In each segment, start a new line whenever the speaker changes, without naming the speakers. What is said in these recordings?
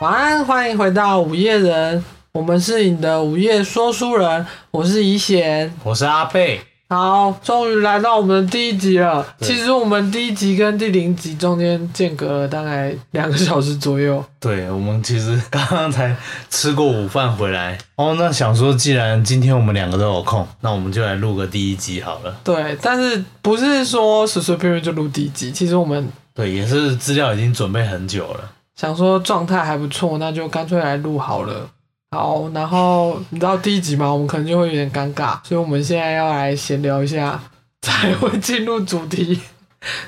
晚安，欢迎回到午夜人，我们是你的午夜说书人，我是怡贤。
我是阿贝，
好，终于来到我们的第一集了。其实我们第一集跟第零集中间间隔了大概两个小时左右。
对我们其实刚刚才吃过午饭回来哦，那想说既然今天我们两个都有空，那我们就来录个第一集好了。
对，但是不是说随随便便就录第一集？其实我们
对，也是资料已经准备很久了。
想说状态还不错，那就干脆来录好了。好，然后你知道第一集嘛，我们可能就会有点尴尬，所以我们现在要来闲聊一下，才会进入主题。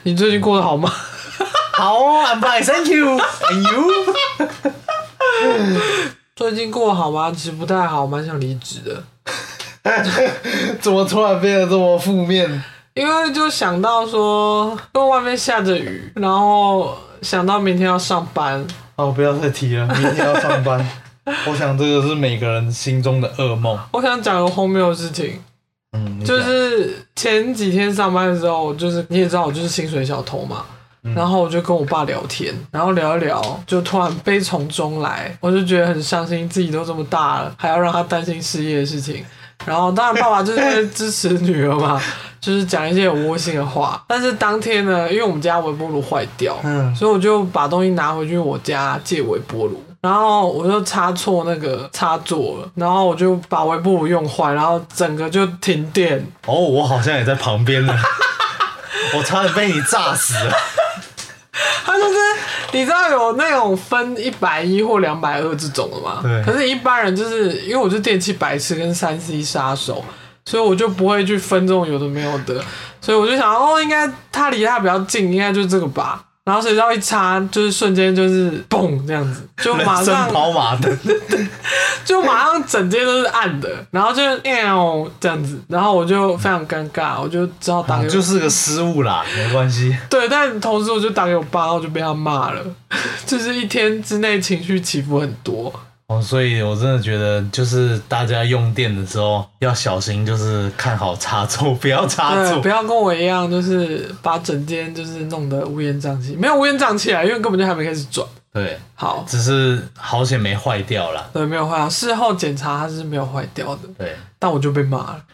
你最近过得好吗？
好，I'm fine，thank you，and you？
最近过得好吗？其实不太好，蛮想离职的，
怎么突然变得这么负面？
因为就想到说，因为外面下着雨，然后想到明天要上班，
哦，不要再提了，明天要上班。我想这个是每个人心中的噩梦。
我想讲个荒谬的事情，
嗯，
就是前几天上班的时候，就是你也知道我就是薪水小偷嘛，然后我就跟我爸聊天，然后聊一聊，就突然悲从中来，我就觉得很伤心，自己都这么大了，还要让他担心失业的事情。然后当然爸爸就是 支持女儿嘛，就是讲一些有窝心的话。但是当天呢，因为我们家微波炉坏掉，
嗯，
所以我就把东西拿回去我家借微波炉，然后我就插错那个插座了，然后我就把微波炉用坏，然后整个就停电。
哦，我好像也在旁边呢，我差点被你炸死了。
他就是你知道有那种分一百一或两百二这种的吗？
对
可是一般人就是因为我是电器白痴跟三 C 杀手，所以我就不会去分这种有的没有的，所以我就想哦，应该它离它比较近，应该就是这个吧。然后谁知道一插，就是瞬间就是嘣这样子，就马上
跑马灯，
就马上整间都是暗的，然后就喵这样子，然后我就非常尴尬，我就只好打给
就是个失误啦，没关系。
对，但同时我就打给我爸，然后就被他骂了，就是一天之内情绪起伏很多。
哦，所以我真的觉得，就是大家用电的时候要小心，就是看好插座，不要插
对，
座
不。要跟我一样，就是把整间就是弄得乌烟瘴气，没有乌烟瘴气啊，因为根本就还没开始转。
对，
好，
只是好险没坏掉啦。
对，没有坏掉，事后检查它是没有坏掉的，
对，
但我就被骂了，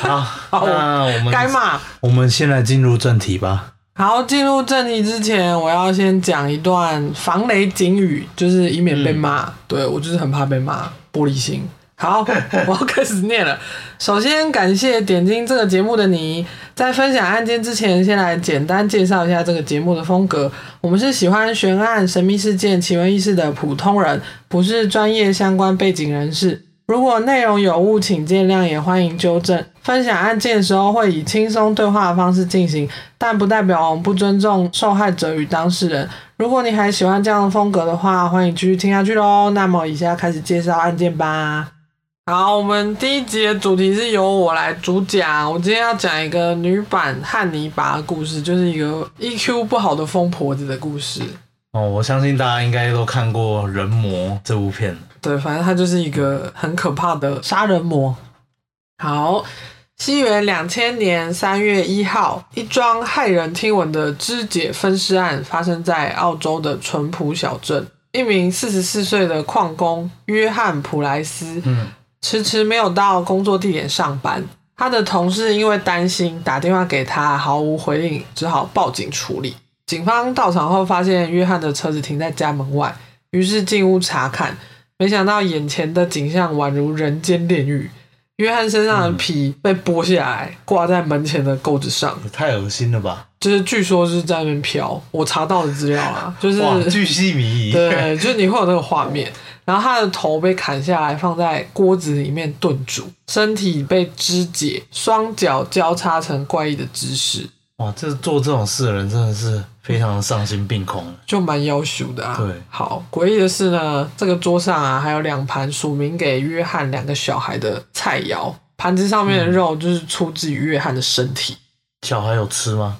好，
好
那我们
该骂。
我们先来进入正题吧。
好，进入正题之前，我要先讲一段防雷警语，就是以免被骂。对我就是很怕被骂，玻璃心。好，我要开始念了。首先，感谢点进这个节目的你。在分享案件之前，先来简单介绍一下这个节目的风格。我们是喜欢悬案、神秘事件、奇闻异事的普通人，不是专业相关背景人士。如果内容有误，请见谅，也欢迎纠正。分享案件的时候会以轻松对话的方式进行，但不代表我们不尊重受害者与当事人。如果你还喜欢这样的风格的话，欢迎继续听下去喽。那么以下开始介绍案件吧。好，我们第一集的主题是由我来主讲。我今天要讲一个女版汉尼拔的故事，就是一个 EQ 不好的疯婆子的故事。
哦，我相信大家应该都看过《人魔》这部片。
对，反正他就是一个很可怕的杀人魔。好，西元两千年三月一号，一桩骇人听闻的肢解分尸案发生在澳洲的淳朴小镇。一名四十四岁的矿工约翰普莱斯，
嗯，
迟迟没有到工作地点上班。他的同事因为担心，打电话给他，毫无回应，只好报警处理。警方到场后，发现约翰的车子停在家门外，于是进屋查看。没想到眼前的景象宛如人间炼狱。约翰身上的皮被剥下来，挂在门前的钩子上，
也太恶心了吧！
就是据说是在那边飘。我查到的资料啊，就是
哇，巨细靡遗。
对，就是你会有那个画面。然后他的头被砍下来，放在锅子里面炖煮，身体被肢解，双脚交叉成怪异的姿势，
哇，这做这种事的人真的是非常的丧心病狂。
就蛮要求的啊。
对
好诡异的是呢，这个桌上啊还有两盘署名给约翰两个小孩的菜肴，盘子上面的肉就是出自于约翰的身体。
小孩有吃吗？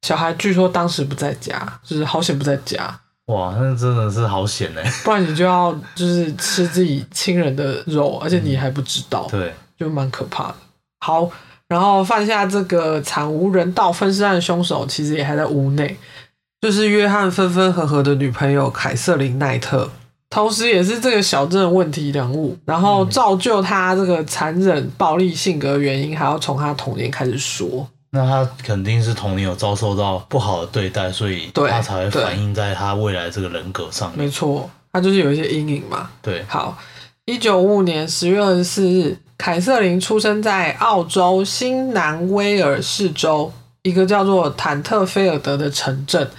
小孩据说当时不在家，就是好险不在家，
哇，那真的是好险哎。
不然你就要就是吃自己亲人的肉，而且你还不知道。
对，
就蛮可怕的。好，然后犯下这个惨无人道分尸案的凶手，其实也还在屋内，就是约翰分分合合的女朋友凯瑟琳奈特。同时也是这个小镇的问题人物，然后造就他这个残忍暴力性格的原因，还要从他童年开始说。
那他肯定是童年有遭受到不好的对待，所以他才会反映在他未来这个人格上面。
没错，他就是有一些阴影嘛。
对，
好，一九五五年十月二十四日，凯瑟琳出生在澳洲新南威尔士州一个叫做坦特菲尔德的城镇。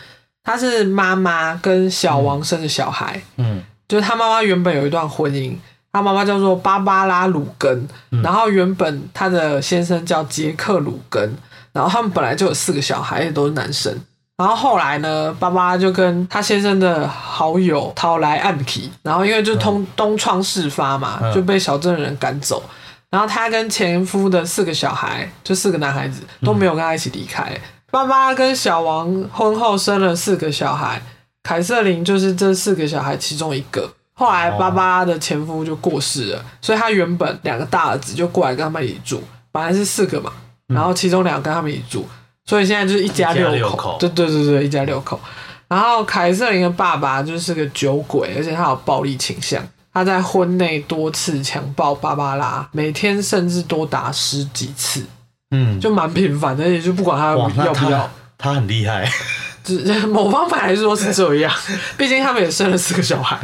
她是妈妈跟小王生的小孩，
嗯
就是他妈妈原本有一段婚姻，她妈妈叫做芭芭拉鲁根，然后原本她的先生叫杰克鲁根，然后他们本来就有四个小孩，也都是男生。然后后来呢，芭芭拉就跟他先生的好友讨来暗皮，然后因为就通东窗事发嘛，
嗯
就被小镇的人赶走。然后他跟前夫的四个小孩，就四个男孩子都没有跟他一起离开。爸爸跟小王婚后生了四个小孩，凯瑟琳就是这四个小孩其中一个。后来爸爸的前夫就过世了，所以他原本两个大儿子就过来跟他们一起住，本来是四个嘛，然后其中两个跟他们一起住，所以现在就是一家六。口对对对对，一家六口。然后凯瑟琳的爸爸就是个酒鬼，而且他有暴力倾向。他在婚内多次强暴芭芭拉，每天甚至多达十几次，
嗯，
就蛮频繁的，而且就不管他要不要
他，他很厉害。
只 某方面来说是这样，毕竟他们也生了四个小孩。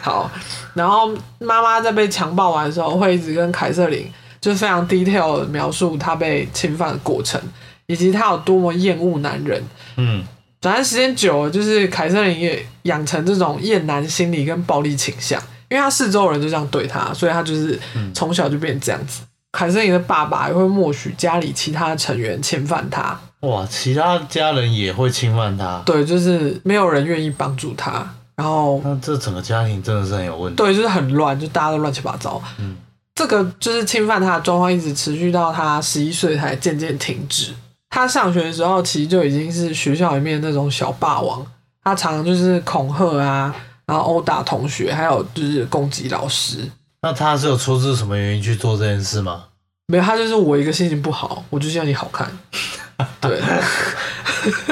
好，然后妈妈在被强暴完的时候，会一直跟凯瑟琳就非常 detail 的描述她被侵犯的过程，以及她有多么厌恶男人。
嗯，
反正时间久了，就是凯瑟琳也养成这种厌男心理跟暴力倾向，因为他四周人就这样对他，所以他就是从小就变成这样子。凯瑟琳的爸爸也会默许家里其他成员侵犯他，
哇，其他家人也会侵犯他，
对，就是没有人愿意帮助他，然后
那这整个家庭真的是很有问题。
对，就是很乱，就大家都乱七八糟。
嗯，
这个就是侵犯他的状况一直持续到他十一岁才渐渐停止。他上学的时候其实就已经是学校里面那种小霸王，他常常就是恐吓啊，然后殴打同学，还有就是攻击老师。
那他是有出自什么原因去做这件事吗？
没有，他就是我一个心情不好，我就希望你好看。对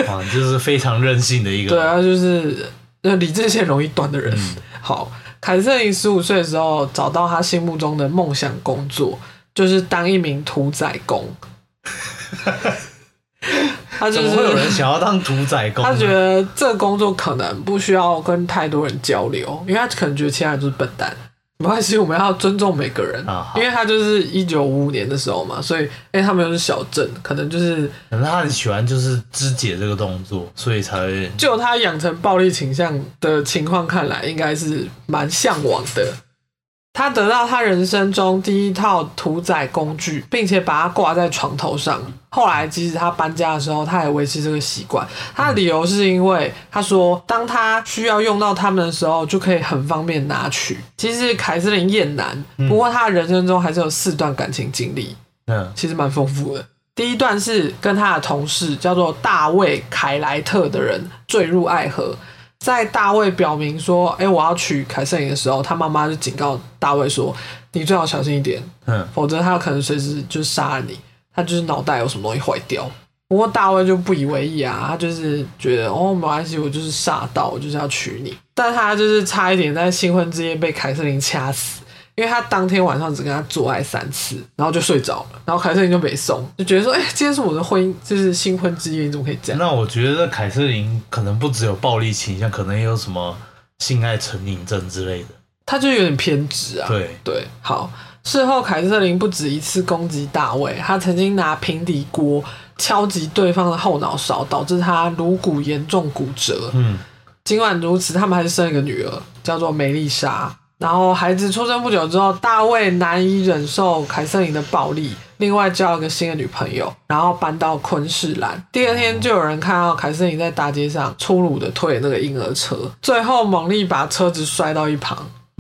啊，就是非常任性的一个。
对啊，就是那理智线容易断的人。好，凯瑟琳十五岁的时候找到他心目中的梦想工作，就是当一名屠宰工。他就
怎么会有人想要当屠宰工？
他觉得这个工作可能不需要跟太多人交流，因为他可能觉得其他人都是笨蛋。没关系，我们要尊重每个人，
啊
因为他就是一九五五年的时候嘛，所以哎、他们又是小镇，可能就是
可能他很喜欢就是肢解这个动作，所以才会
就他养成暴力倾向的情况看来，应该是蛮向往的。他得到他人生中第一套屠宰工具，并且把它挂在床头上。后来，即使他搬家的时候，他也维持这个习惯。他的理由是因为他说，当他需要用到它们的时候，就可以很方便拿取。其实凯瑟琳厌男，不过他的人生中还是有四段感情经历。
嗯
其实蛮丰富的。第一段是跟他的同事叫做大卫凯莱特的人坠入爱河，在大卫表明说：“哎、我要娶凯瑟琳的时候，他妈妈就警告大卫说：‘你最好小心一点，
嗯，
否则他有可能随时就杀了你。’他就是脑袋有什么东西坏掉。”不过大卫就不以为意啊，他就是觉得哦没关系，我就是吓到，我就是要娶你。但他就是差一点在新婚之夜被凯瑟琳掐死，因为他当天晚上只跟他做爱三次，然后就睡着了，然后凯瑟琳就没送，就觉得说，哎、今天是我的婚姻，就是新婚之夜，你怎么可以这样？
那我觉得凯瑟琳可能不只有暴力倾向，可能也有什么性爱成瘾症之类的。
他就有点偏执啊。
对，
对，好。事后，凯瑟琳不止一次攻击大卫，他曾经拿平底锅敲击对方的后脑勺，导致他颅骨严重骨折。
嗯，
尽管如此，他们还是生了一个女儿，叫做梅丽莎。然后孩子出生不久之后，大卫难以忍受凯瑟琳的暴力，另外交了个新的女朋友，然后搬到昆士兰。第二天就有人看到凯瑟琳在大街上粗鲁的推那个婴儿车，最后猛力把车子摔到一旁。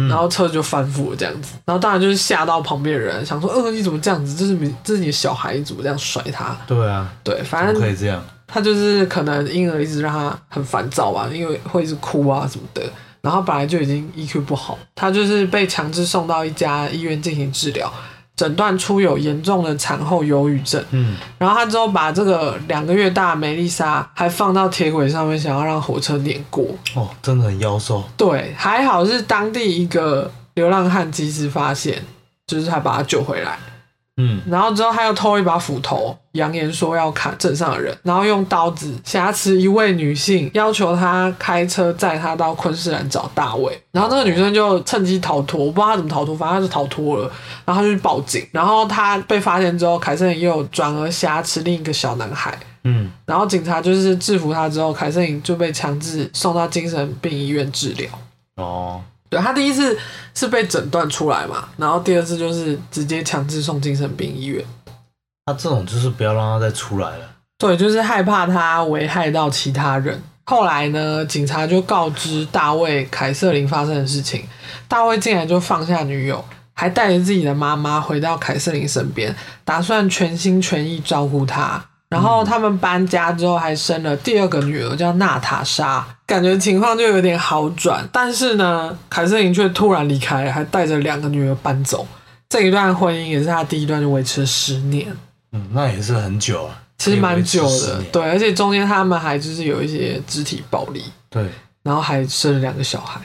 然后车就翻覆了，这样子，然后当然就是吓到旁边的人，想说，呃，你怎么这样子？这是你，这是你的小孩，你怎么这样甩他？
对啊，
对，反正
可以这样？
他就是可能婴儿一直让他很烦躁吧，因为会一直哭啊什么的。然后本来就已经 EQ 不好，他就是被强制送到一家医院进行治疗。诊断出有严重的产后忧郁症。
嗯，
然后他之后把这个两个月大的梅丽莎还放到铁轨上面，想要让火车碾过。
哦，真的很妖兽。
对，还好是当地一个流浪汉及时发现，就是才把他救回来。
嗯，
然后之后他又偷一把斧头，扬言说要砍镇上的人，然后用刀子挟持一位女性，要求她开车载她到昆士兰找大卫。然后那个女生就趁机逃脱，我不知道她怎么逃脱，反正她就逃脱了。然后她就去报警，然后她被发现之后，凯瑟琳又转而挟持另一个小男孩。
嗯，
然后警察就是制服他之后，凯瑟琳就被强制送到精神病医院治疗。
哦，
对他第一次是被诊断出来嘛，然后第二次就是直接强制送精神病医院。
他这种就是不要让他再出来了。
对，就是害怕他危害到其他人。后来呢，警察就告知大卫凯瑟琳发生的事情，大卫竟然就放下女友，还带着自己的妈妈回到凯瑟琳身边，打算全心全意照顾她。然后他们搬家之后，还生了第二个女儿，叫娜塔莎，感觉情况就有点好转。但是呢，凯瑟琳却突然离开了，还带着两个女儿搬走。这一段婚姻也是他第一段就维持了十年。
嗯，那也是很久啊，
其实蛮久的。对，而且中间他们还就是有一些肢体暴力，
对，
然后还生了两个小孩。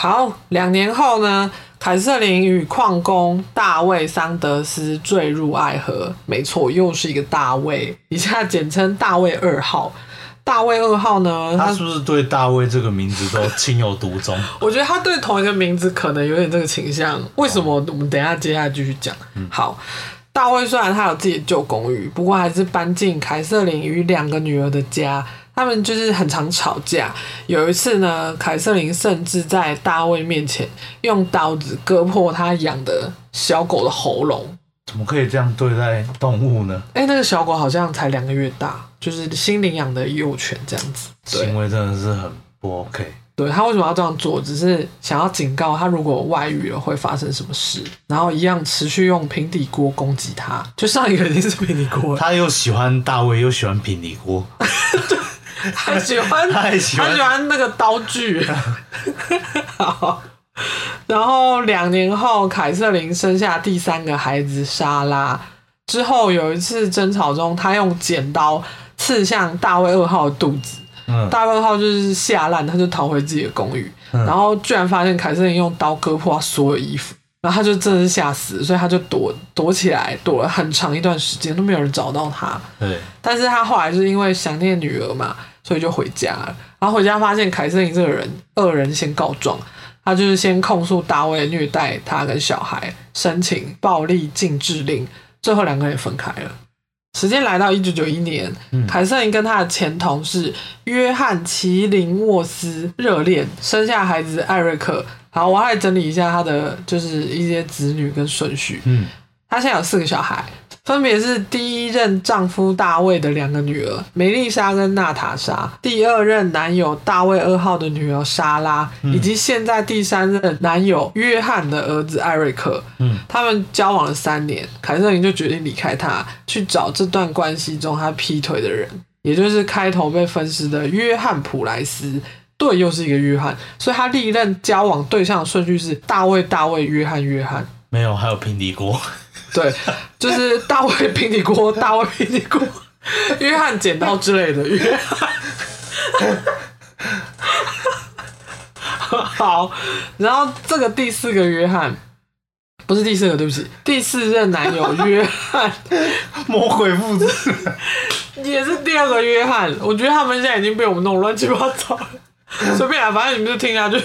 好，两年后呢，凯瑟琳与矿工大卫桑德斯坠入爱河，没错，又是一个大卫，以下简称大卫二号。大卫二号呢，他
他是不是对大卫这个名字都情有独钟？
我觉得他对同一个名字可能有点这个倾向。为什么？我们等一下接下来继续讲。嗯好，大卫虽然他有自己的旧公寓，不过还是搬进凯瑟琳与两个女儿的家。他们就是很常吵架。有一次呢，凯瑟琳甚至在大卫面前用刀子割破他养的小狗的喉咙。
怎么可以这样对待动物呢？
哎、那个小狗好像才两个月大，就是新领养的幼犬这样子。
行为真的是很不 OK。
对他为什么要这样做？只是想要警告他，如果外遇了会发生什么事，然后一样持续用平底锅攻击他。就上一个已经是平底锅了，
他又喜欢大卫，又喜欢平底锅，
还喜欢
他还喜欢
他喜欢那个刀具。好，然后两年后，凯瑟琳生下第三个孩子莎拉。之后有一次争吵中，他用剪刀刺向大卫二号的肚子。
嗯，
大卫二号就是吓烂，他就逃回自己的公寓，然后居然发现凯瑟琳用刀割破他所有衣服，然后他就真的是吓死，所以他就躲躲起来，躲了很长一段时间都没有人找到他。
对，
但是他后来就是因为想念女儿嘛，所以就回家了。然后回家发现凯瑟琳这个人恶人先告状，他就是先控诉大卫虐待他跟小孩，申请暴力禁制令，最后两个人也分开了。时间来到一九九一年，凯瑟琳跟她的前同事约翰麒麟沃斯热恋，生下孩子艾瑞克。好，我要来整理一下他的就是一些子女跟顺序。
嗯，
他现在有四个小孩，分别是第一任丈夫大卫的两个女儿梅丽莎跟娜塔莎，第二任男友大卫二号的女儿莎拉，以及现在第三任男友约翰的儿子艾瑞克。
嗯，
他们交往了三年，凯瑟琳就决定离开他，去找这段关系中他劈腿的人，也就是开头被分尸的约翰普莱斯。对，又是一个约翰，所以他历任交往对象的顺序是大卫、大卫、约翰、约翰。
没有，还有平底锅。
对，就是大卫 平底锅、大卫平底锅、约翰剪刀之类的约翰。好，然后这个第四个约翰不是第四个，对不起，第四任男友约翰
魔鬼父子。
也是第二个约翰。我觉得他们现在已经被我们弄乱七八糟了，随便啊，反正你们就听下去。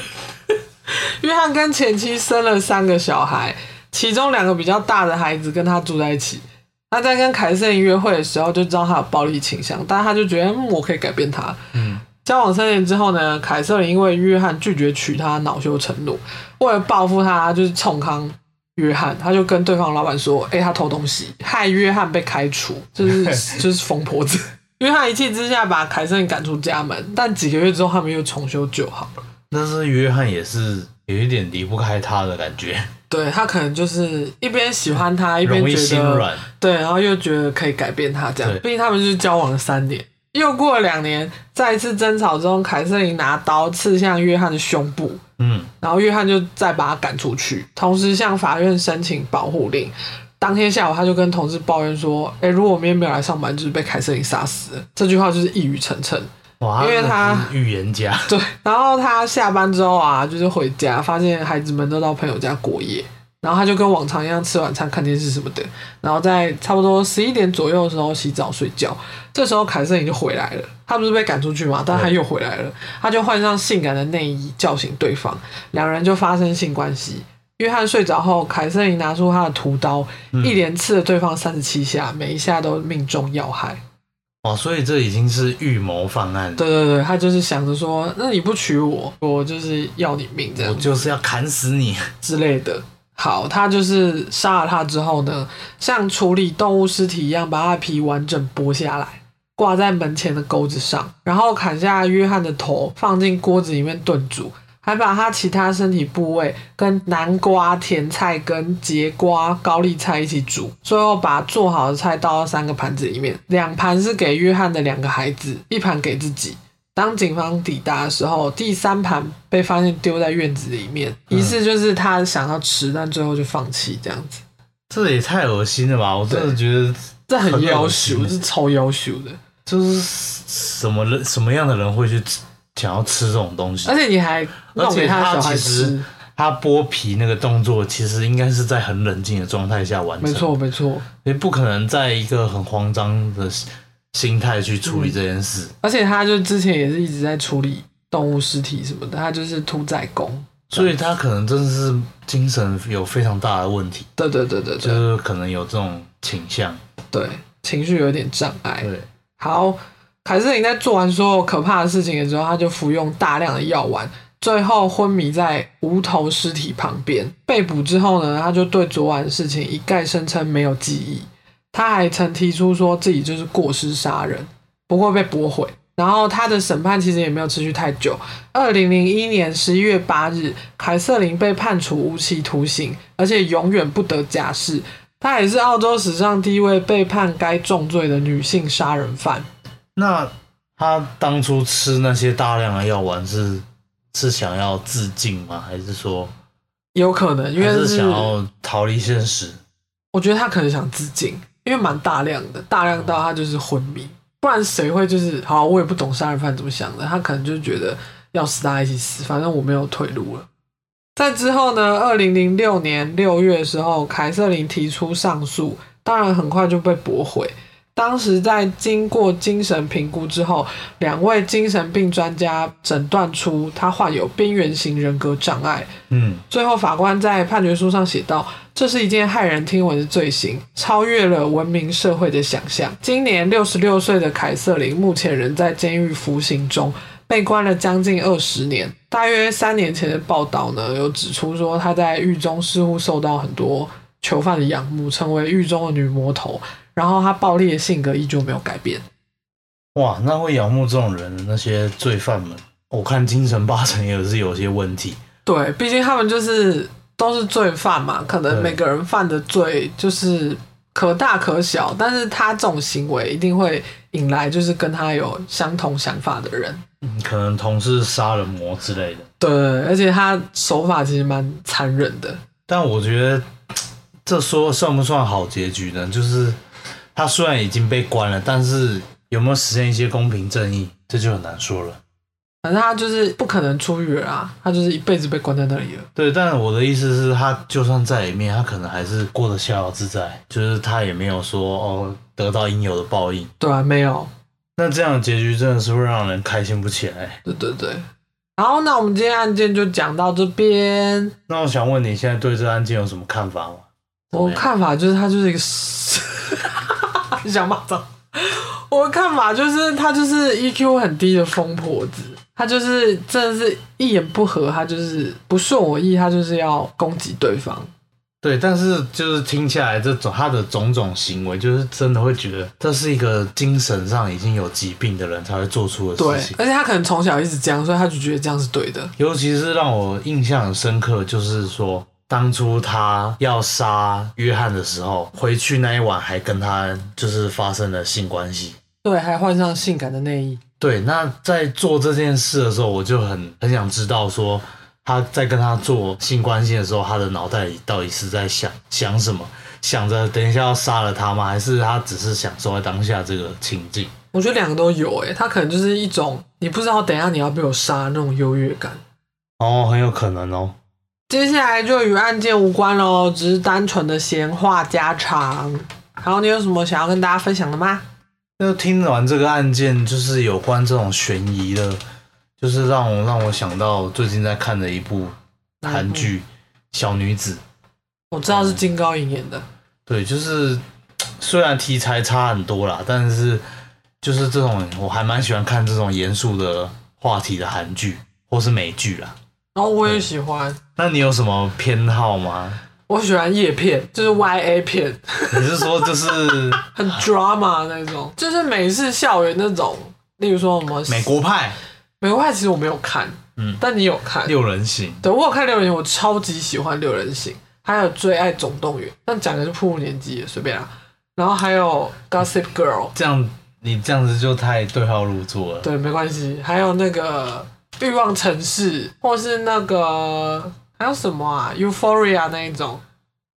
约翰跟前妻生了三个小孩，其中两个比较大的孩子跟他住在一起。他在跟凯瑟琳约会的时候就知道他有暴力倾向，但是他就觉得、嗯、我可以改变他。
嗯，
交往三年之后呢，凯瑟琳因为约翰拒绝娶她，恼羞成怒，为了报复他，就是冲康约翰，他就跟对方老板说：“哎、他偷东西，害约翰被开除，就是就是疯婆子。”约翰一气之下把凯瑟琳赶出家门，但几个月之后他们又重修旧好了。
但是约翰也是有一点离不开他的感觉，
对他可能就是一边喜欢他，一边觉得
心软。
对，然后又觉得可以改变他这样
对。
毕竟他们就是交往了三年，又过了两年，在一次争吵中，凯瑟琳拿刀刺向约翰的胸部，
嗯，
然后约翰就再把他赶出去，同时向法院申请保护令。当天下午，他就跟同事抱怨说：“哎、如果我明天没有来上班，就是被凯瑟琳杀死了。”这句话就是一语成谶。
哇，
因为他
预言家，
对，然后他下班之后啊，就是回家，发现孩子们都到朋友家过夜，然后他就跟往常一样吃晚餐、看电视什么的，然后在差不多十一点左右的时候洗澡睡觉。这时候凯瑟琳就回来了，他不是被赶出去嘛，但他又回来了，他就换上性感的内衣叫醒对方，两人就发生性关系。约翰睡着后，凯瑟琳拿出他的屠刀，一连刺了对方三十七下，每一下都命中要害。
哇，所以这已经是预谋犯案，
对对对，他就是想着说，那你不娶我，我就是要你命这样
我就是要砍死你。
之类的。好，他就是杀了他之后呢，像处理动物尸体一样，把他的皮完整剥下来，挂在门前的钩子上，然后砍下约翰的头，放进锅子里面炖煮，还把他其他身体部位跟南瓜、甜菜跟、节瓜、高丽菜一起煮，最后把做好的菜倒到三个盘子里面，两盘是给约翰的两个孩子，一盘给自己。当警方抵达的时候，第三盘被发现丢在院子里面，疑似就是他想要吃，但最后就放弃这样子。
这也太恶心了吧！我真的觉得
这很
很
要求，
恶心
这是超要求的。
就是什么人什么样的人会去吃想要吃这种东西
而？且你还
而且他其实
吃，
他剥皮那个动作，其实应该是在很冷静的状态下完成，
没，错没错。
也不可能在一个很慌张的心态去处理这件事。
而且他就之前也是一直在处理动物尸体什么的，他就是屠宰工。
所以他可能真的是精神有非常大的问题，
对对对对
就是可能有这种倾向。
对，情绪有点障碍。
对，
好，凯瑟琳在做完所有可怕的事情的时候，她就服用大量的药丸，最后昏迷在无头尸体旁边。被捕之后呢，她就对昨晚的事情一概声称没有记忆。她还曾提出说自己就是过失杀人，不过被驳回。然后她的审判其实也没有持续太久。二零零一年十一月八日，凯瑟琳被判处无期徒刑，而且永远不得假释。她也是澳洲史上第一位被判该重罪的女性杀人犯。
那他当初吃那些大量的药丸是是想要自尽吗？还是说
有可能，因为
是想要逃离现实？
我觉得他可能想自尽，因为蛮大量的，大量到他就是昏迷。不然谁会就是好？我也不懂杀人犯怎么想的，他可能就觉得要死大家一起死，反正我没有退路了。在之后呢，二零零六年六月的时候，凯瑟琳提出上诉，当然很快就被驳回。当时在经过精神评估之后，两位精神病专家诊断出他患有边缘型人格障碍，
嗯，
最后，法官在判决书上写道：“这是一件骇人听闻的罪行，超越了文明社会的想象。”今年六十六岁的凯瑟琳目前仍在监狱服刑中，被关了将近二十年。大约三年前的报道呢，有指出说她在狱中似乎受到很多囚犯的仰慕，成为狱中的女魔头。然后他暴力的性格依旧没有改变。
哇，那会仰慕这种人的那些罪犯们，我看精神八成也是有些问题。
对，毕竟他们就是都是罪犯嘛，可能每个人犯的罪就是可大可小，但是他这种行为一定会引来就是跟他有相同想法的人。
嗯，可能同是杀人魔之类的。
对，而且他手法其实蛮残忍的。
但我觉得这说算不算好结局呢？就是他虽然已经被关了，但是有没有实现一些公平正义，这就很难说了。
反正他就是不可能出狱了啊，他就是一辈子被关在那里了。
对，但我的意思是，他就算在里面，他可能还是过得逍遥自在，就是他也没有说哦得到应有的报应。
对啊，没有，
那这样的结局真的是会让人开心不起来。
对对对。好，那我们今天案件就讲到这边。
那我想问你现在对这案件有什么看法吗？
我看法就是他就是一个，你想骂脏？我的看法就是他就是 EQ 很低的疯婆子，他就是真的是一言不合，他就是不顺我意，他就是要攻击对方。
对，但是就是听起来这种他的种种行为，就是真的会觉得这是一个精神上已经有疾病的人才会做出的
对
事情，。
而且他可能从小一直这样，所以他就觉得这样是对的。
尤其是让我印象很深刻，就是说当初他要杀约翰的时候，回去那一晚还跟他就是发生了性关系。
对，还换上性感的内衣。
对，那在做这件事的时候，我就很很想知道说他在跟他做性关系的时候，他的脑袋里到底是在想想什么？想着等一下要杀了他吗？还是他只是享受在当下这个情境？
我觉得两个都有诶，他可能就是一种你不知道等一下你要被我杀那种优越感。
哦，很有可能哦。
接下来就与案件无关喽，只是单纯的闲话家常。好，你有什么想要跟大家分享的吗？
那听完这个案件，就是有关这种悬疑的，就是让我让我想到最近在看的一部韩剧《小女子》。
我知道是金高银演的。
对，就是虽然题材差很多啦，但是就是这种我还蛮喜欢看这种严肃的话题的韩剧或是美剧啦。
然后我也喜欢。
那你有什么偏好吗？
我喜欢叶片，就是 Y A 片。
你是说就是
很 drama 那种，就是美式校园那种，例如说什么
美国派？
美国派其实我没有看，嗯，但你有看
六人行？
对我有看六人行，我超级喜欢六人行，还有最爱总动员，但讲的是破年级，随便啊。然后还有 Gossip Girl，
这样你这样子就太对号入座了。
对，没关系。还有那个欲望城市，或是那个。还有什么啊？Euphoria 那一种，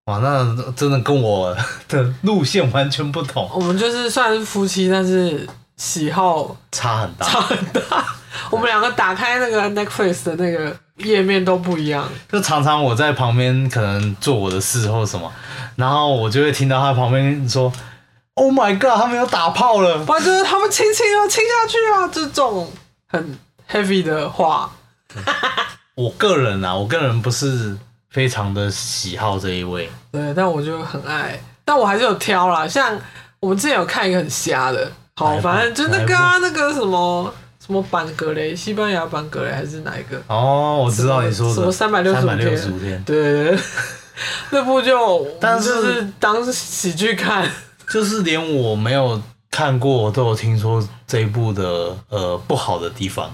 哇，那真的跟我的路线完全不同。
我们就是算是夫妻，但是喜好
差很大，
差很大。我们两个打开那个 Netflix 的那个页面都不一样。
就常常我在旁边可能做我的事或什么，然后我就会听到他旁边说：“Oh my god，他们要打炮了！”
反正他们亲亲啊，亲下去啊，这种很 heavy 的话。
我个人啊，我个人不是非常的喜好这一位，
对，但我就很爱，但我还是有挑啦。像我们之前有看一个很瞎的，好，反正就那个那个什么什么版格雷，西班牙版格雷还是哪一个？
哦，我知道你说的
什么三百六十
五天，
对对对，那部就但是当喜剧看，
就是连我没有看过，我都有听说这一部的呃不好的地方。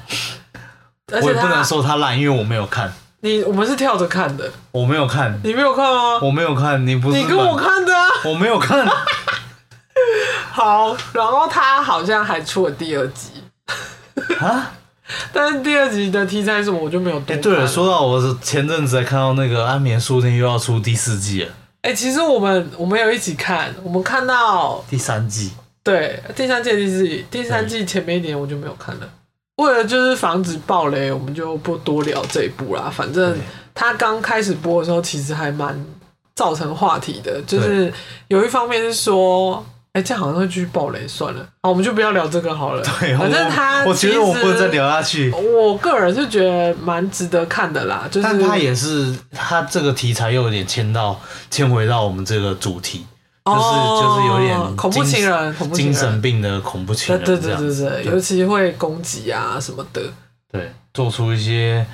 我也不能说它烂，因为我没有看。
你我们是跳着看的，
我没有看。
你没有看吗？
我没有看，你不是
你跟我看的啊？
我没有看。
好，然后他好像还出了第二集啊，但是第二集的题材什么我就没有。哎，
对了，说到我是前阵子才看到那个《安眠书店》又要出第四季了。
哎，其实我们我们有一起看，我们看到
第三季。
对，第三季第四季，第三季前面一点我就没有看了。为了就是防止暴雷，我们就不多聊这一部啦。反正他刚开始播的时候，其实还蛮造成话题的。就是有一方面是说，哎，这样好像会继续暴雷，算了，好，我们就不要聊这个好了。
对，
反正他，
我觉得我不会再聊下去。
我个人是觉得蛮值得看的啦。就是，
但他也是，他这个题材又有点牵到牵回到我们这个主题。就是就是有点
恐怖情人，
精神病的恐怖情人，
对对对对，尤其会攻击啊什么的，
对，做出一些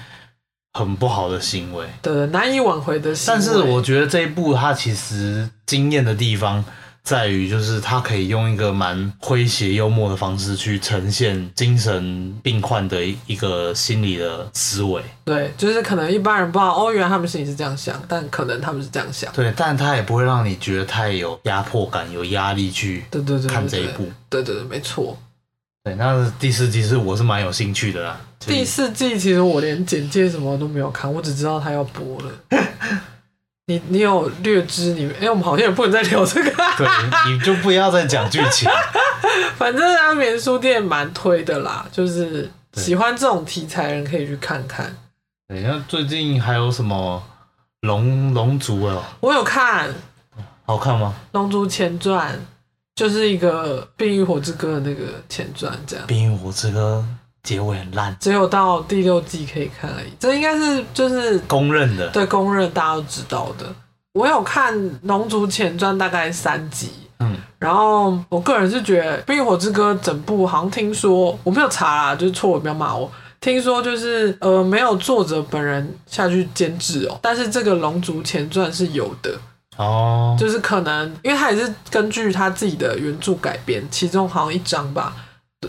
很不好的行为，
对，难以挽回的。
但是我觉得这一部它其实惊艳的地方。在于就是他可以用一个蛮诙谐幽默的方式去呈现精神病患的一个心理的思维。
对，就是可能一般人不知道哦，原来他们心里是这样想，但可能他们是这样想。
对，但他也不会让你觉得太有压迫感、有压力去
对对对
看这一部。
对对对，没错。
对，那第四季是我是蛮有兴趣的啦。
第四季其实我连简介什么都没有看，我只知道他要播了。你你有略知你？哎，我们好像也不能再聊这个。
对，你就不要再讲剧情。
反正安眠书店蛮推的啦，就是喜欢这种题材人可以去看看。
等一下最近还有什么龙龙族哦？
我有看，
好看吗？
《龙族前传》就是一个《冰与火之歌》的那个前传，这样。
《冰与火之歌》。结尾很烂，
只有到第六季可以看而已。这应该是就是
公认的，
对，公认大家都知道的。我有看《龙族前传》大概三集，嗯，然后我个人是觉得《冰与火之歌》整部好像听说我没有查啦，就是错，不要骂我。听说就是呃没有作者本人下去监制哦，但是这个《龙族前传》是有的哦，就是可能因为他也是根据他自己的原著改编，其中好像一章吧。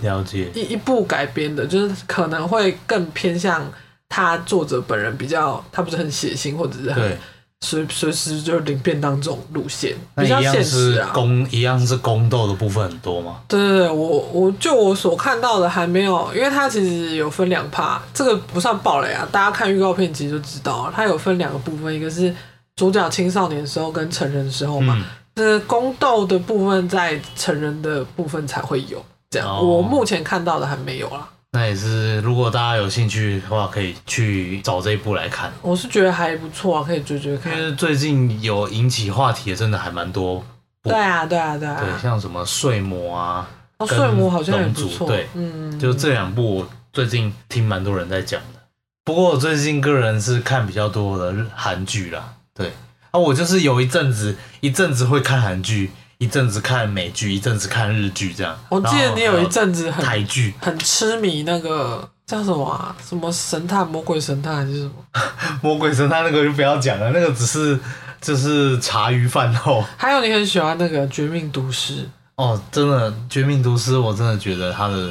了解。
一一部改编的，就是可能会更偏向他作者本人比较，他不是很血腥或者是很随随时就是领便当这种路线，比较现实啊。
宫一样是宫斗的部分很多吗？
对对对，我我就我所看到的还没有，因为它其实有分两趴，这个不算暴雷啊，大家看预告片其实就知道了，它有分两个部分，一个是主角青少年时候跟成人时候嘛，就是宫斗的部分在成人的部分才会有，这样、
哦
我目前看到的还没有啦。
那也是，如果大家有兴趣的话，可以去找这一部来看。
我是觉得还不错啊，可以追追看
因。为最近有引起话题的，真的还蛮多。
对啊，对啊，对啊。
对，像什么睡魔啊，
哦，睡魔好像也不错。
族对
嗯，
就这两部，最近听蛮多人在讲的。不过我最近个人是看比较多的日韩剧啦。对啊，我就是有一阵子一阵子会看韩剧，一阵子看美剧，一阵子看日剧这样。
我记得你有一阵子很
台剧，
很痴迷那个叫什么啊？什么神探、魔鬼神探还是什么？
魔鬼神探那个就不要讲了，那个只是就是茶余饭后。
还有你很喜欢那个《绝命毒师》，
哦，真的《绝命毒师》，我真的觉得它的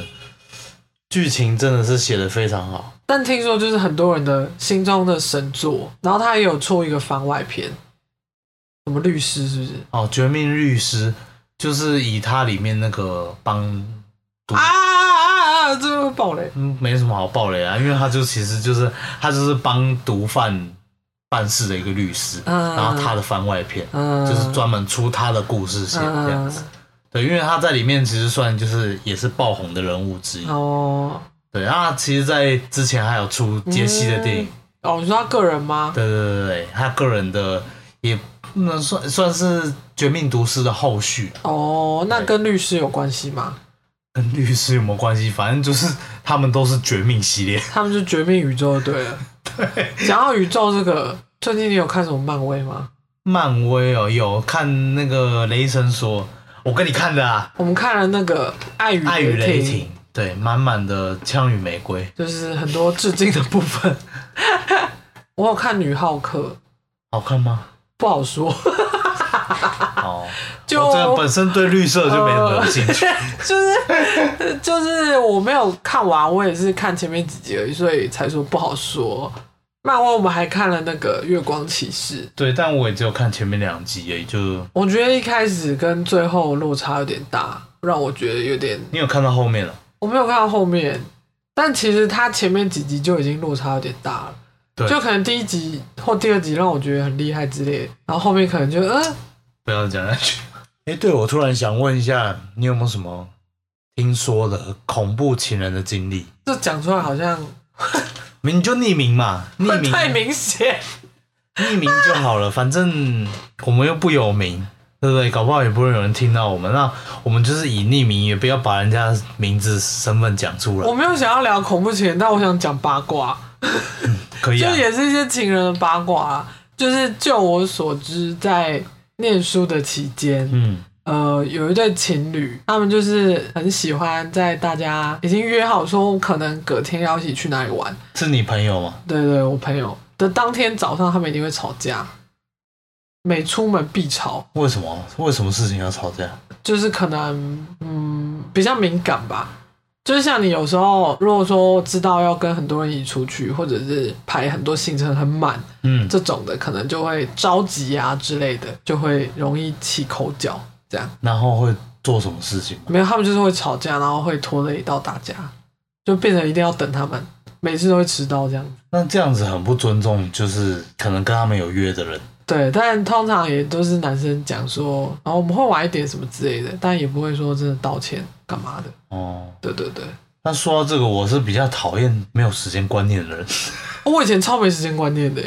剧情真的是写的非常好。
但听说就是很多人的心中的神作，然后他也有出一个番外篇，什么律师是不是？
哦，《绝命律师》就是以他里面那个帮毒
啊啊啊啊！这个会爆雷。
嗯，没什么好爆雷啊，因为他就其实就是他就是帮毒贩办事的一个律师，
嗯
然后他的番外篇、
嗯，
就是专门出他的故事线这样子。
嗯
对，因为他在里面其实算就是也是爆红的人物之一。
哦
对，啊，其实，在之前还有出杰西的电影。
哦，你说他个人吗？
对对对对，他个人的也不能算算是《绝命毒师》的后续，
哦，那跟律师有关系吗？
跟律师有没有关系？反正就是他们都是绝命系列。
他们是绝命宇宙就对了。对，讲到宇宙这个，最近你有看什么漫威吗？
漫威哦，有看那个雷神说，我跟你看的啊，
我们看了那个《爱与《
爱与雷
霆》
霆》，对，满满的枪与玫瑰。
就是很多致敬的部分。我有看女浩克，
好看吗？
不好说，
哦，
就
我这个本身对绿色就没什么有兴趣。
就是就是我没有看完，我也是看前面几集而已，所以才说不好说。漫威我们还看了那个《月光骑士》，
对，但我也只有看前面两集而已。就
我觉得一开始跟最后落差有点大，让我觉得有点
你有看到后面了？
我没有看到后面，但其实它前面几集就已经落差有点大了。
对
就可能第一集或第二集让我觉得很厉害之类的，然后后面可能就嗯、
不要讲下去。哎，对，我突然想问一下，你有没有什么听说的恐怖情人的经历？
这讲出来好像
你就匿名嘛，匿名
太明显。
匿名就好了，反正我们又不有名，对不对？搞不好也不会有人听到我们。那我们就是以匿名，也不要把人家名字、身份讲出来
我，没有想要聊恐怖情人，但我想讲八卦，
可以啊。
就也是一些情人的八卦啊。就是就我所知，在念书的期间，
嗯，
呃，有一对情侣，他们就是很喜欢在大家已经约好说可能隔天要一起去哪里玩，
是你朋友吗？
对对，我朋友的当天早上，他们一定会吵架，每出门必吵，
为什么？为什么事情要吵架？
就是可能嗯比较敏感吧。就是像你有时候，如果说知道要跟很多人一起出去，或者是排很多行程很满
嗯，
这种的，可能就会着急啊之类的，就会容易起口角。这样
然后会做什么事情？
没有，他们就是会吵架，然后会拖累到大家，就变成一定要等他们，每次都会迟到这样子。
那这样子很不尊重，就是可能跟他们有约的人。
对，但通常也都是男生讲说，然后我们会晚一点什么之类的，但也不会说真的道歉干嘛的。
哦，
对对对，
那说到这个，我是比较讨厌没有时间观念的人。
我以前超没时间观念的，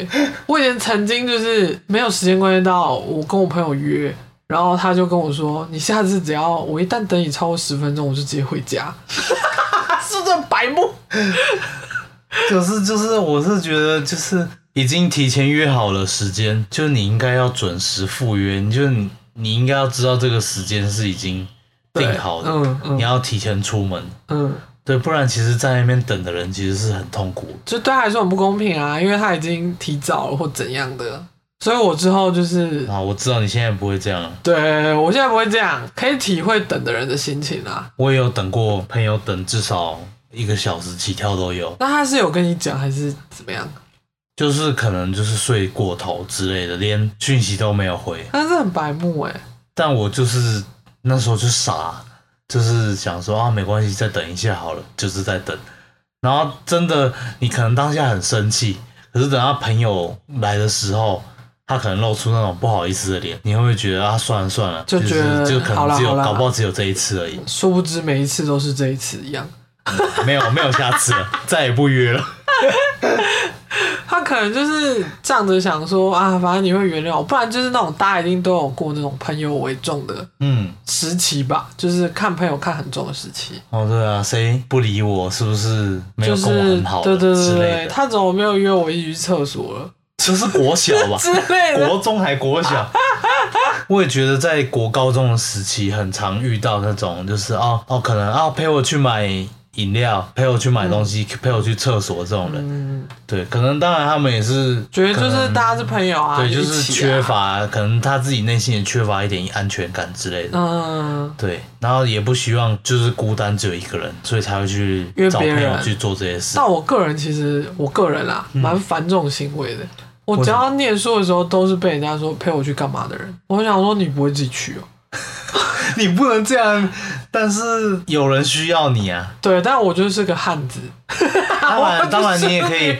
我以前曾经就是没有时间观念到我跟我朋友约，然后他就跟我说，你下次只要我一旦等你超过十分钟，我就直接回家，是不是白目？
就是就是，我是觉得就是已经提前约好了时间，就你应该要准时赴约，你就你你应该要知道这个时间是已经定好的，
嗯嗯
你要提前出门，
嗯，
对，不然其实在那边等的人其实是很痛苦的。
就对他来说很不公平啊，因为他已经提早了或怎样的，所以我之后就是
啊，我知道你现在不会这样，
对我现在不会这样，可以体会等的人的心情啊。
我也有等过朋友等至少一个小时起跳都有，
那他是有跟你讲还是怎么样？
就是可能就是睡过头之类的，连讯息都没有回。
但是很白目哎、
但我就是那时候就傻，就是想说啊，没关系，再等一下好了，就是在等。然后真的，你可能当下很生气，可是等到朋友来的时候，他可能露出那种不好意思的脸，你会不会觉得啊，算了算了，
就觉得
是就可能只有搞不好只有这一次而已，
殊不知每一次都是这一次一样。
没有没有下次了，再也不约了。
他可能就是仗着想说啊，反正你会原谅我，不然就是那种大家一定都有过那种朋友为重的
嗯，
时期吧，就是看朋友看很重的时期，
哦对啊，谁不理我是不是没有
就是
跟我很好
对对对？他怎么没有约我一起去厕所了
这是国小吧？
之类的？
国中还国小，我也觉得在国高中的时期，很常遇到那种，就是哦哦，可能哦陪我去买饮料，陪我去买东西，陪我去厕所这种人，
嗯，
对，可能当然他们也是
觉得就是大家是朋友啊，
对，就是缺，乏，可能他自己内心也缺乏一点安全感之类的。
嗯，
对，然后也不希望就是孤单只有一个人，所以才会去找朋友去做这些事。
但我个人其实我个人啦，蛮烦这种行为的。我只要念书的时候，都是被人家说陪我去干嘛？的人。我想说，你不会自己去哦、
你不能这样，但是有人需要你啊。
对，但我就是个汉子。
当然，当然你也可以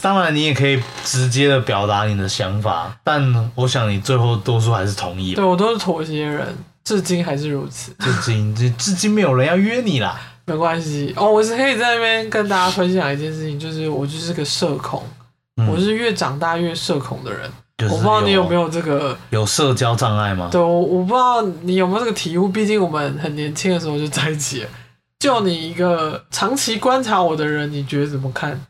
当然你也可以直接的表达你的想法，但我想你最后多数还是同意吧。
对我都是妥协人，至今还是如此。
至今至至今没有人要约你啦。
没关系哦，我是可以在那边跟大家分享一件事情，就是我就是个社恐，
嗯
我是越长大越社恐的人。
就是
我不知道你有没有这个，
有社交障碍吗？
对我我不知道你有没有这个体悟，毕竟我们很年轻的时候就在一起。就你一个长期观察我的人，你觉得怎么看？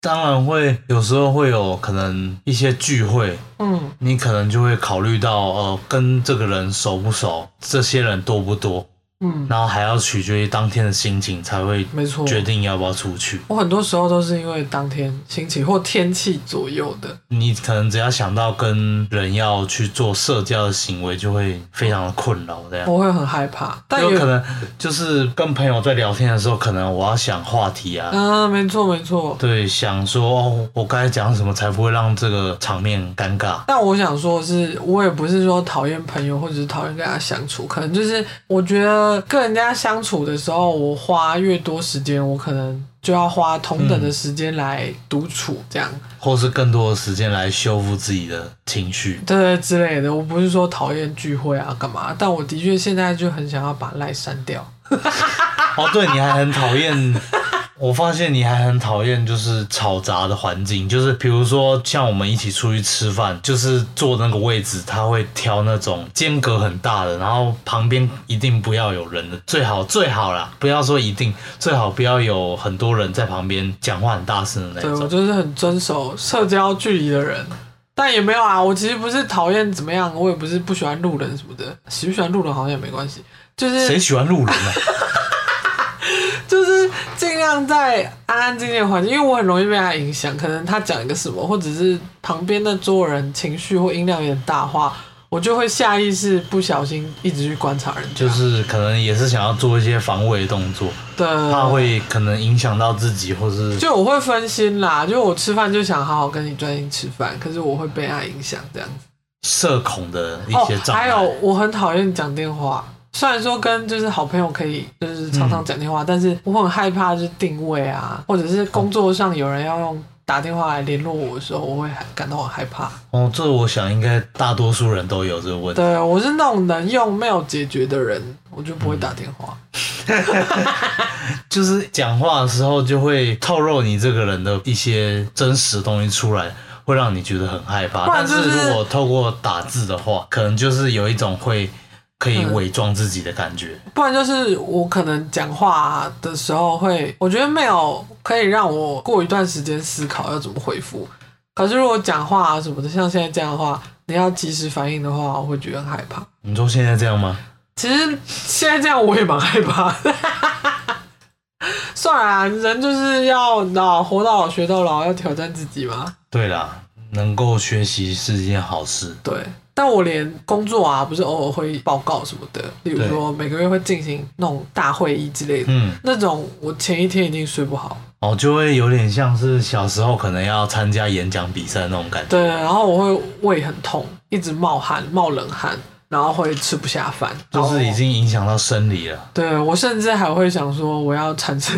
当然会，有时候会有可能一些聚会，
嗯，
你可能就会考虑到，呃，跟这个人熟不熟，这些人多不多，
嗯，
然后还要取决于当天的心情才会
没错。
决定要不要出去。
我很多时候都是因为当天心情或天气左右的。
你可能只要想到跟人要去做社交的行为，就会非常的困扰，这样。
我会很害怕，但
有可能就是跟朋友在聊天的时候，可能我要想话题啊，
嗯，没错没错。
对，想说哦，我该讲什么才不会让这个场面尴尬。
但我想说的是，我也不是说讨厌朋友或者是讨厌跟他相处，可能就是我觉得跟人家相处的时候，我花越多时间，我可能就要花同等的时间来独处，这样、
或是更多的时间来修复自己的情绪。
对对之类的。我不是说讨厌聚会啊干嘛，但我的确现在就很想要把赖删掉。
哦，对，你还很讨厌。我发现你还很讨厌就是吵杂的环境，就是比如说像我们一起出去吃饭，就是坐那个位置，他会挑那种间隔很大的，然后旁边一定不要有人的，最好最好啦，不要说一定，最好不要有很多人在旁边讲话很大声的那
对我
种。
就是很遵守社交距离的人。但也没有啊，我其实不是讨厌怎么样，我也不是不喜欢路人什么的，喜不喜欢路人好像也没关系，就是
谁喜欢路人啊？
就是尽量在安安静静的环境，因为我很容易被他影响。可能他讲一个什么，或者是旁边的桌人情绪或音量有点大话，我就会下意识不小心一直去观察人家。
就是可能也是想要做一些防卫动作，
对，
怕会可能影响到自己，或是
就我会分心啦。就我吃饭就想好好跟你专心吃饭，可是我会被他影响这样子。
社恐的一
哦
些，障碍。
还有我很讨厌讲电话。虽然说跟就是好朋友可以就是常常讲电话，但是我很害怕就是定位啊，或者是工作上有人要用打电话来联络我的时候，我会感到很害怕。
哦，这我想应该大多数人都有这个问题。
对我是那种能用没有解决的人，我就不会打电话。
就是讲话的时候就会透露你这个人的一些真实的东西出来，会让你觉得很害怕。但
是
是如果透过打字的话，可能就是有一种会可以伪装自己的感觉。
不然就是我可能讲话的时候会，我觉得没有可以让我过一段时间思考要怎么回复。可是如果讲话啊什么的，像现在这样的话，你要及时反应的话，我会觉得很害怕。
你说现在这样吗？
其实现在这样我也蛮害怕的。算了啊，人就是要老活到老学到老，要挑战自己嘛。
对啦，能够学习是一件好事。
对，但我连工作啊，不是偶尔会报告什么的，例如
对
说每个月会进行那种大会议之类的，
嗯，
那种我前一天已经睡不好。
哦，就会有点像是小时候可能要参加演讲比赛那种感觉。
对，然后我会胃很痛，一直冒汗、冒冷汗，然然后会吃不下饭，
就是已经影响到生理了。
对我甚至还会想说，我要产生，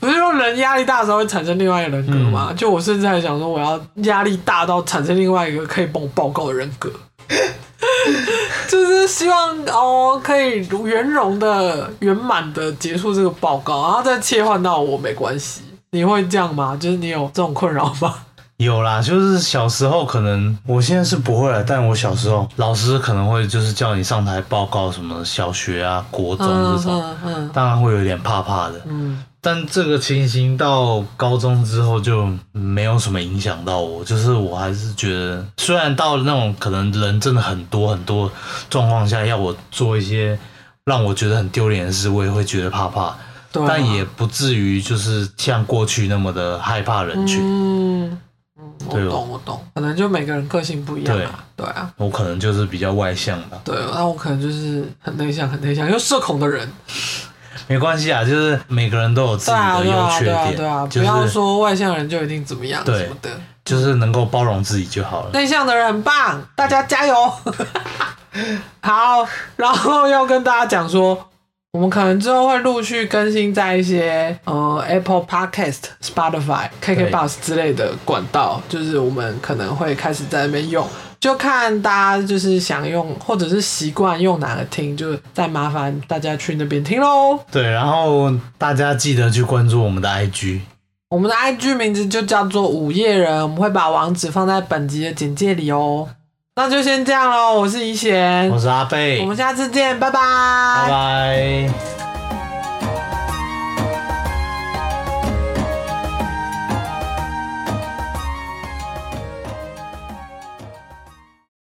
不是说人压力大的时候会产生另外一个人格
嗯
吗？就我甚至还想说，我要压力大到产生另外一个可以帮我报告的人格，就是希望哦可以圆融的、圆满的结束这个报告，然后再切换到我没关系。你会这样吗？就是你有这种困扰吗？
有啦，就是小时候可能，我现在是不会了，但我小时候老师可能会就是叫你上台报告什么小学啊、国中这种，
嗯嗯
当然会有点怕怕的。
嗯
但这个情形到高中之后就没有什么影响到我，就是我还是觉得，虽然到那种可能人真的很多很多状况下，要我做一些让我觉得很丢脸的事，我也会觉得怕怕，
对啊
但也不至于就是像过去那么的害怕人群。
嗯嗯，我懂我懂，可能就每个人个性不一样啊，对啊。
我可能就是比较外向吧，
对，那我可能就是很内向、很内向又社恐的人。
没关系啊，就是每个人都有自己的优
对啊，
缺
对啊，
点，
对啊，不
就是
要说外向人就一定怎么样
对
什么的。
就是能够包容自己就好了。
内向的人很棒，大家加油！好，然后要跟大家讲说，我们可能之后会陆续更新在一些呃 Apple Podcast、Spotify、KKBox 之类的管道，就是我们可能会开始在那边用，就看大家就是想用或者是习惯用哪个听，就再麻烦大家去那边听喽。
对，然后大家记得去关注我们的 IG，
我们的 IG 名字就叫做午夜人，我们会把网址放在本集的简介里哦。那就先这样喽我是宜贤。
我是阿贝。
我们下次见拜拜。
拜拜。